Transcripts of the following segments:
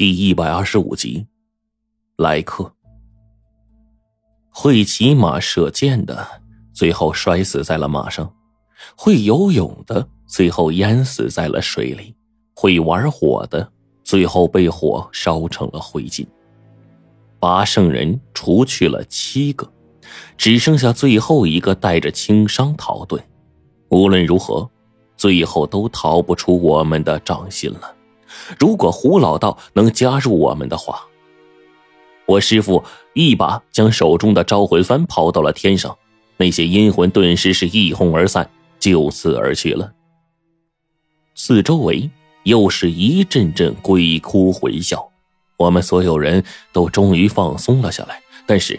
第一百二十五集，来客。会骑马射箭的，最后摔死在了马上；会游泳的，最后淹死在了水里；会玩火的，最后被火烧成了灰烬。八圣人除去了七个，只剩下最后一个带着轻伤逃遁。无论如何，最后都逃不出我们的掌心了。如果胡老道能加入我们的话，我师傅一把将手中的招魂幡抛到了天上，那些阴魂顿时是一哄而散，就此而去了。四周围又是一阵阵鬼哭魂笑，我们所有人都终于放松了下来。但是，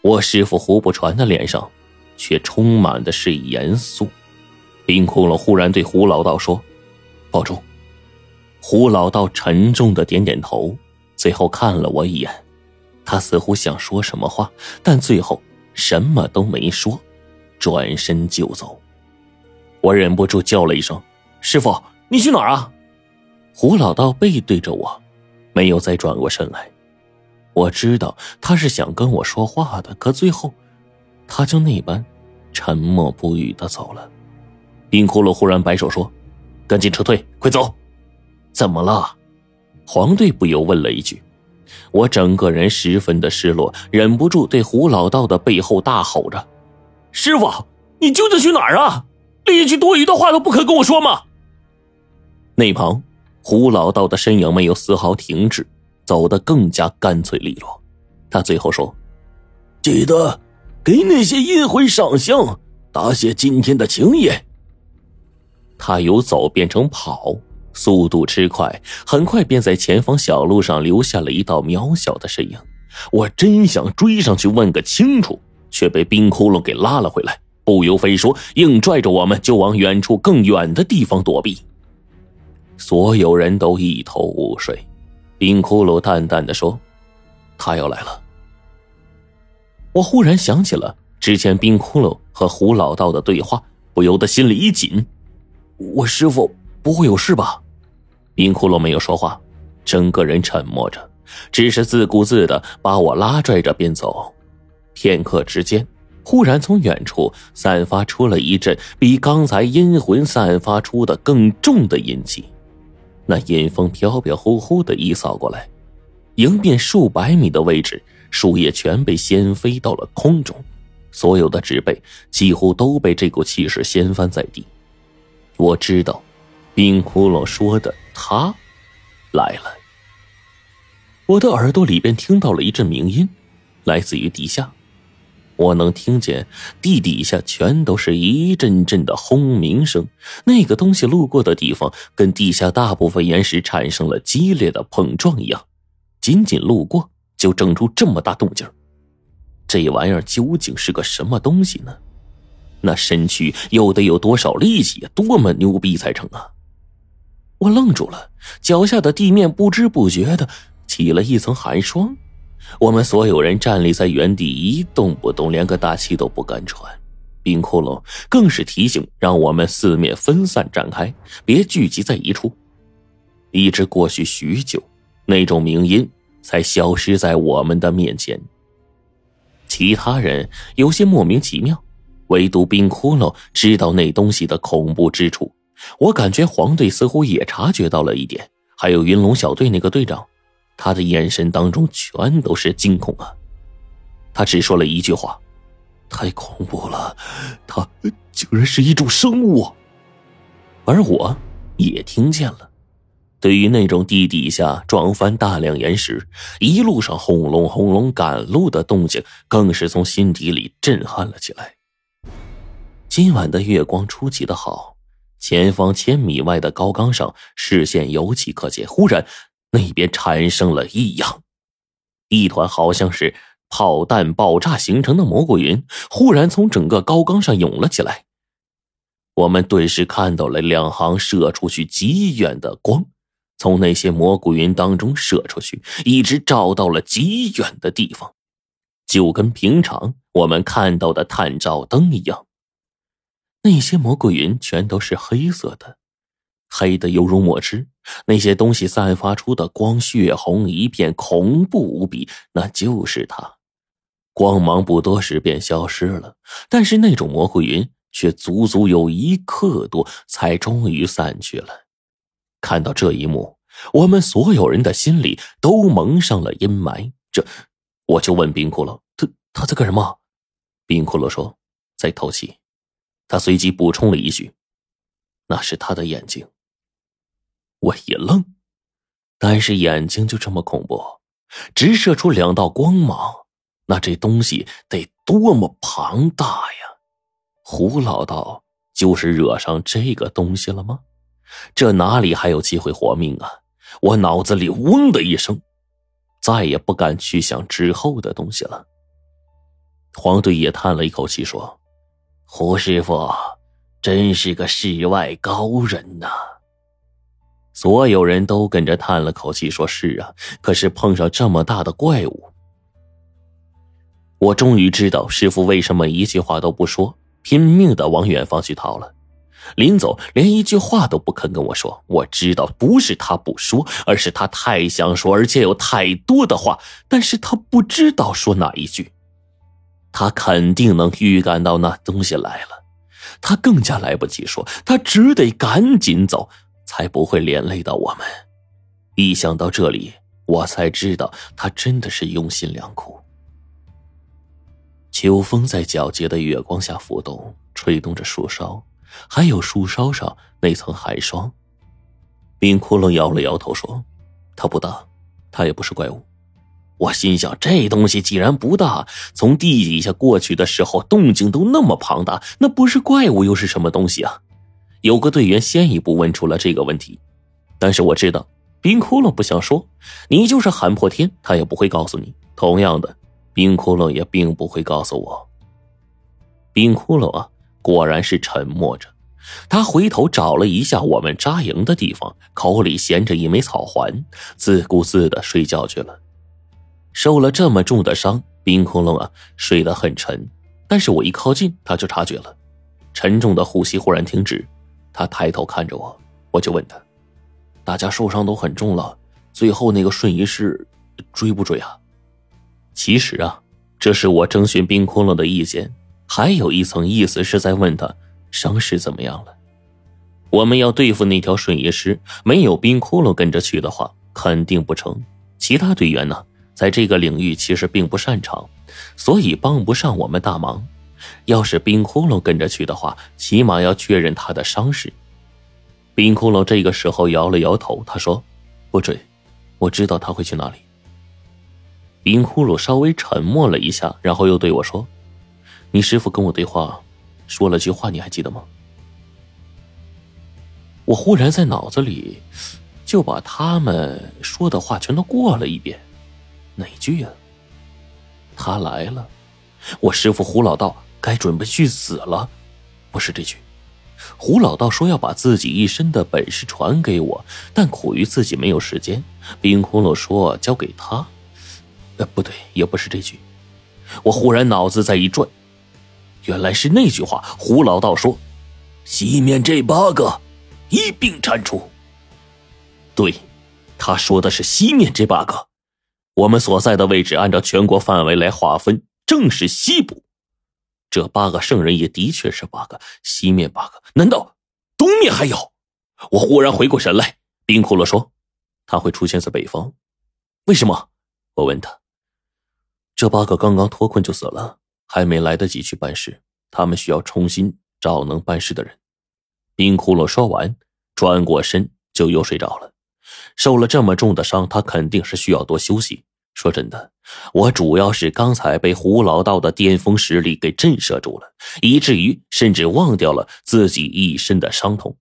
我师傅胡不传的脸上却充满的是严肃。冰窟窿忽然对胡老道说：“保重。”胡老道沉重的点点头，最后看了我一眼，他似乎想说什么话，但最后什么都没说，转身就走。我忍不住叫了一声：“师傅，你去哪儿啊？”胡老道背对着我，没有再转过身来。我知道他是想跟我说话的，可最后，他就那般沉默不语的走了。冰窟窿忽然摆手说：“赶紧撤退，快走！”怎么了？黄队不由问了一句。我整个人十分的失落，忍不住对胡老道的背后大吼着：“师傅，你究竟去哪儿啊？连一句多余的话都不肯跟我说吗？”那旁，胡老道的身影没有丝毫停止，走得更加干脆利落。他最后说：“记得给那些阴魂上香，答谢今天的情谊。”他由走变成跑。速度之快，很快便在前方小路上留下了一道渺小的身影。我真想追上去问个清楚，却被冰窟窿给拉了回来，不由分说，硬拽着我们就往远处更远的地方躲避。所有人都一头雾水。冰窟窿淡淡的说：“他要来了。”我忽然想起了之前冰窟窿和胡老道的对话，不由得心里一紧。我师傅不会有事吧？冰窟窿没有说话，整个人沉默着，只是自顾自的把我拉拽着边走。片刻之间，忽然从远处散发出了一阵比刚才阴魂散发出的更重的阴气，那阴风飘飘忽忽的一扫过来，迎面数百米的位置，树叶全被掀飞到了空中，所有的植被几乎都被这股气势掀翻在地。我知道，冰窟窿说的。他来了，我的耳朵里边听到了一阵鸣音，来自于地下。我能听见地底下全都是一阵阵的轰鸣声。那个东西路过的地方，跟地下大部分岩石产生了激烈的碰撞一样，仅仅路过就整出这么大动静。这玩意儿究竟是个什么东西呢？那身躯又得有多少力气？多么牛逼才成啊！我愣住了，脚下的地面不知不觉的起了一层寒霜。我们所有人站立在原地一动不动，连个大气都不敢喘。冰窟窿更是提醒，让我们四面分散展开，别聚集在一处。一直过去许久，那种鸣音才消失在我们的面前。其他人有些莫名其妙，唯独冰窟窿知道那东西的恐怖之处。我感觉黄队似乎也察觉到了一点，还有云龙小队那个队长，他的眼神当中全都是惊恐啊。他只说了一句话：“太恐怖了，他竟然是一种生物。”而我也听见了，对于那种地底下撞翻大量岩石，一路上轰隆轰隆赶路的动静，更是从心底里震撼了起来。今晚的月光出奇的好。前方千米外的高岗上，视线尤其可见。忽然，那边产生了异样，一团好像是炮弹爆炸形成的蘑菇云，忽然从整个高岗上涌了起来。我们顿时看到了两行射出去极远的光，从那些蘑菇云当中射出去，一直照到了极远的地方，就跟平常我们看到的探照灯一样。那些蘑菇云全都是黑色的，黑的犹如墨汁。那些东西散发出的光血红一片，恐怖无比。那就是它。光芒不多时便消失了，但是那种蘑菇云却足足有一刻多才终于散去了。看到这一幕，我们所有人的心里都蒙上了阴霾。这，我就问冰骷髅：“他他在干什么？”冰骷髅说：“在透气。”他随即补充了一句：“那是他的眼睛。”我一愣，但是眼睛就这么恐怖，直射出两道光芒。那这东西得多么庞大呀！胡老道就是惹上这个东西了吗？这哪里还有机会活命啊！我脑子里嗡的一声，再也不敢去想之后的东西了。黄队也叹了一口气说：“胡师傅真是个世外高人呐！”所有人都跟着叹了口气，说是啊，可是碰上这么大的怪物。我终于知道师傅为什么一句话都不说，拼命的往远方去逃了。临走连一句话都不肯跟我说。我知道不是他不说，而是他太想说，而且有太多的话，但是他不知道说哪一句。他肯定能预感到那东西来了，他更加来不及说，他只得赶紧走，才不会连累到我们。一想到这里，我才知道他真的是用心良苦。秋风在皎洁的月光下浮动，吹动着树梢，还有树梢上那层寒霜。冰窟窿摇了摇头说：“他不大，他也不是怪物。”我心想：这东西既然不大，从地底下过去的时候动静都那么庞大，那不是怪物又是什么东西啊？有个队员先一步问出了这个问题，但是我知道冰窟窿不想说，你就是喊破天，他也不会告诉你。同样的。冰窟窿也并不会告诉我。冰窟窿啊，果然是沉默着。他回头找了一下我们扎营的地方，口里衔着一枚草环，自顾自的睡觉去了。受了这么重的伤，冰窟窿啊睡得很沉。但是我一靠近，他就察觉了，沉重的呼吸忽然停止。他抬头看着我，我就问他：“大家受伤都很重了，最后那个瞬移师追不追啊？”其实啊，这是我征询冰窟窿的意见，还有一层意思是在问他伤势怎么样了。我们要对付那条瞬移师，没有冰窟窿跟着去的话，肯定不成。其他队员呢，在这个领域其实并不擅长，所以帮不上我们大忙。要是冰窟窿跟着去的话，起码要确认他的伤势。冰窟窿这个时候摇了摇头，他说：“不追，我知道他会去哪里。”冰窟窿稍微沉默了一下，然后又对我说：“你师傅跟我对话，说了句话，你还记得吗？”我忽然在脑子里就把他们说的话全都过了一遍，哪句呀？他来了，我师傅胡老道该准备去死了，不是这句。胡老道说要把自己一身的本事传给我，但苦于自己没有时间。冰窟窿说交给他。呃，不对，也不是这句。我忽然脑子在一转，原来是那句话。胡老道说：“西面这八个一并铲除。”对，他说的是西面这八个。我们所在的位置，按照全国范围来划分，正是西部。这八个圣人也的确是八个，西面八个，难道东面还有？我忽然回过神来，冰窟窿说：“他会出现在北方，为什么？”我问他。这八个刚刚脱困就死了，还没来得及去办事，他们需要重新找能办事的人。冰窟窿说完，转过身就又睡着了。受了这么重的伤，他肯定是需要多休息。说真的，我主要是刚才被胡老道的巅峰实力给震慑住了，以至于甚至忘掉了自己一身的伤痛。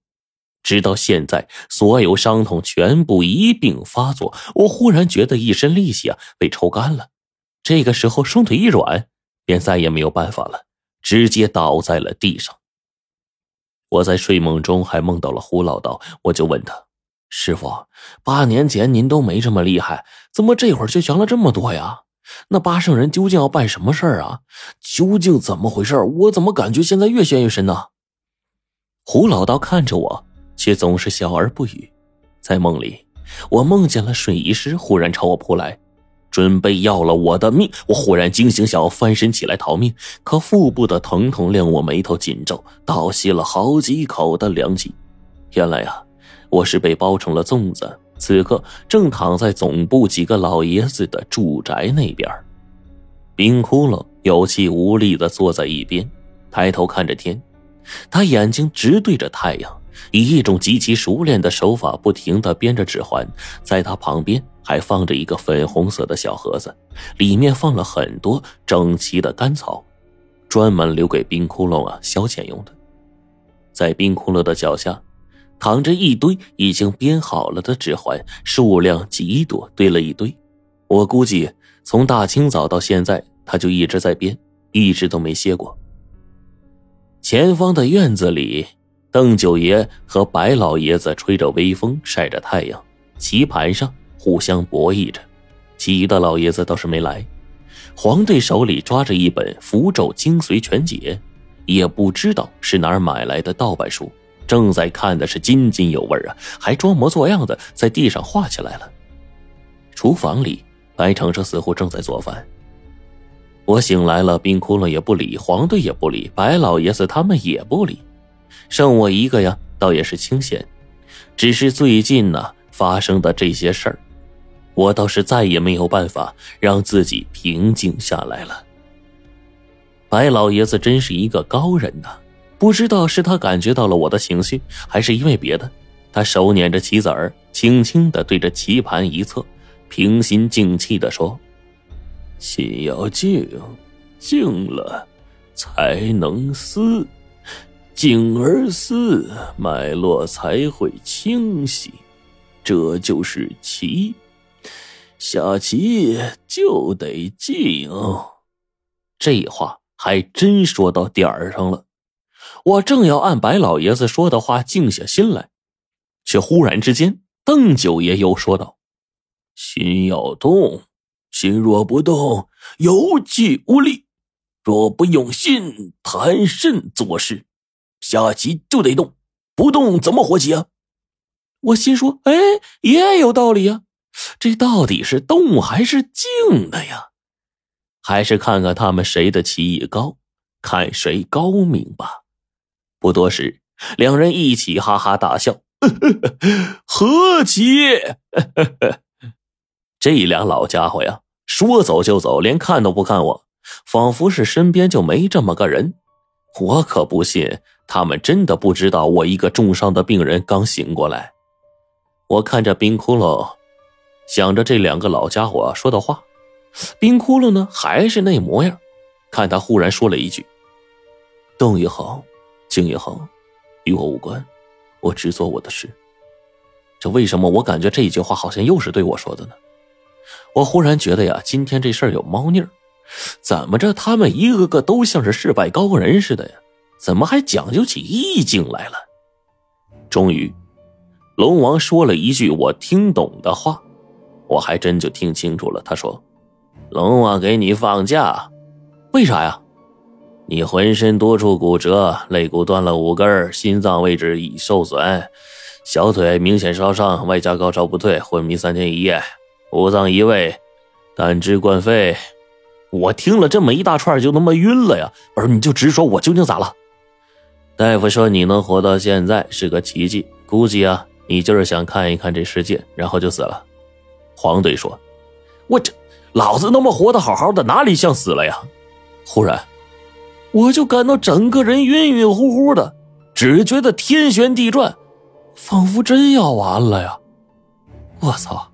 直到现在，所有伤痛全部一并发作，我忽然觉得一身力气啊被抽干了。这个时候，双腿一软，便再也没有办法了，直接倒在了地上。我在睡梦中还梦到了胡老道，我就问他：“师傅，八年前您都没这么厉害，怎么这会儿就强了这么多呀？那八圣人究竟要办什么事儿啊？究竟怎么回事？我怎么感觉现在越陷越深呢？”胡老道看着我，却总是笑而不语。在梦里，我梦见了水医师忽然朝我扑来，准备要了我的命。我忽然惊醒，想要翻身起来逃命，可腹部的疼痛令我眉头紧皱，倒吸了好几口的凉气。原来啊，我是被包成了粽子，此刻正躺在总部几个老爷子的住宅那边。冰窟窿有气无力的坐在一边，抬头看着天，他眼睛直对着太阳，以一种极其熟练的手法不停的编着指环。在他旁边还放着一个粉红色的小盒子，里面放了很多整齐的干草，专门留给冰窟窿啊消遣用的。在冰窟窿的脚下。躺着一堆已经编好了的指环，数量极多，堆了一堆。我估计从大清早到现在，他就一直在编，一直都没歇过。前方的院子里，邓九爷和白老爷子吹着微风，晒着太阳，棋盘上互相博弈着。其余的老爷子倒是没来。黄队手里抓着一本《符咒精髓全解》，也不知道是哪儿买来的盗版书。正在看的是津津有味啊，还装模作样的在地上画起来了。厨房里，白程程似乎正在做饭。我醒来了，冰窟窿也不理，黄队也不理，白老爷子他们也不理，剩我一个呀，倒也是清闲。只是最近呢发生的这些事儿，我倒是再也没有办法让自己平静下来了。白老爷子真是一个高人呐。不知道是他感觉到了我的情绪，还是因为别的，他手捻着棋子儿，轻轻的对着棋盘一侧，平心静气的说：“心要静，静了才能思，静而思，脉络才会清晰。这就是棋，下棋就得静。”这话还真说到点儿上了。我正要按白老爷子说的话静下心来，却忽然之间，邓九爷又说道：“心要动，心若不动，有气无力；若不用心，谈甚做事？下棋就得动，不动怎么活棋啊？”我心说：“哎，也有道理呀，这到底是动还是静的呀？还是看看他们谁的棋艺高，看谁高明吧。”不多时，两人一起哈哈大笑，和棋。这俩老家伙呀，说走就走，连看都不看我，仿佛是身边就没这么个人。我可不信，他们真的不知道我一个重伤的病人刚醒过来。我看着冰窟窿，想着这两个老家伙说的话，冰窟窿呢还是那模样。看他忽然说了一句：“动也好。”静也好，与我无关，我只做我的事。这为什么我感觉这一句话好像又是对我说的呢？我忽然觉得呀，今天这事儿有猫腻儿。怎么着，他们一个个都像是世外高人似的呀？怎么还讲究起意境来了？终于，龙王说了一句我听懂的话，我还真就听清楚了。他说：“龙王给你放假，为啥呀？”你浑身多处骨折，肋骨断了五根，心脏位置已受损，小腿明显烧伤，外加高烧不退，昏迷三天一夜，五脏移位，胆汁灌肺。我听了这么一大串，就那么晕了呀！不是，你就直说，我究竟咋了？大夫说你能活到现在是个奇迹，估计啊，你就是想看一看这世界，然后就死了。黄队说：“我这老子他妈活得好好的，哪里像死了呀？”忽然。我就感到整个人晕晕乎乎的，只觉得天旋地转，仿佛真要完了呀！我操！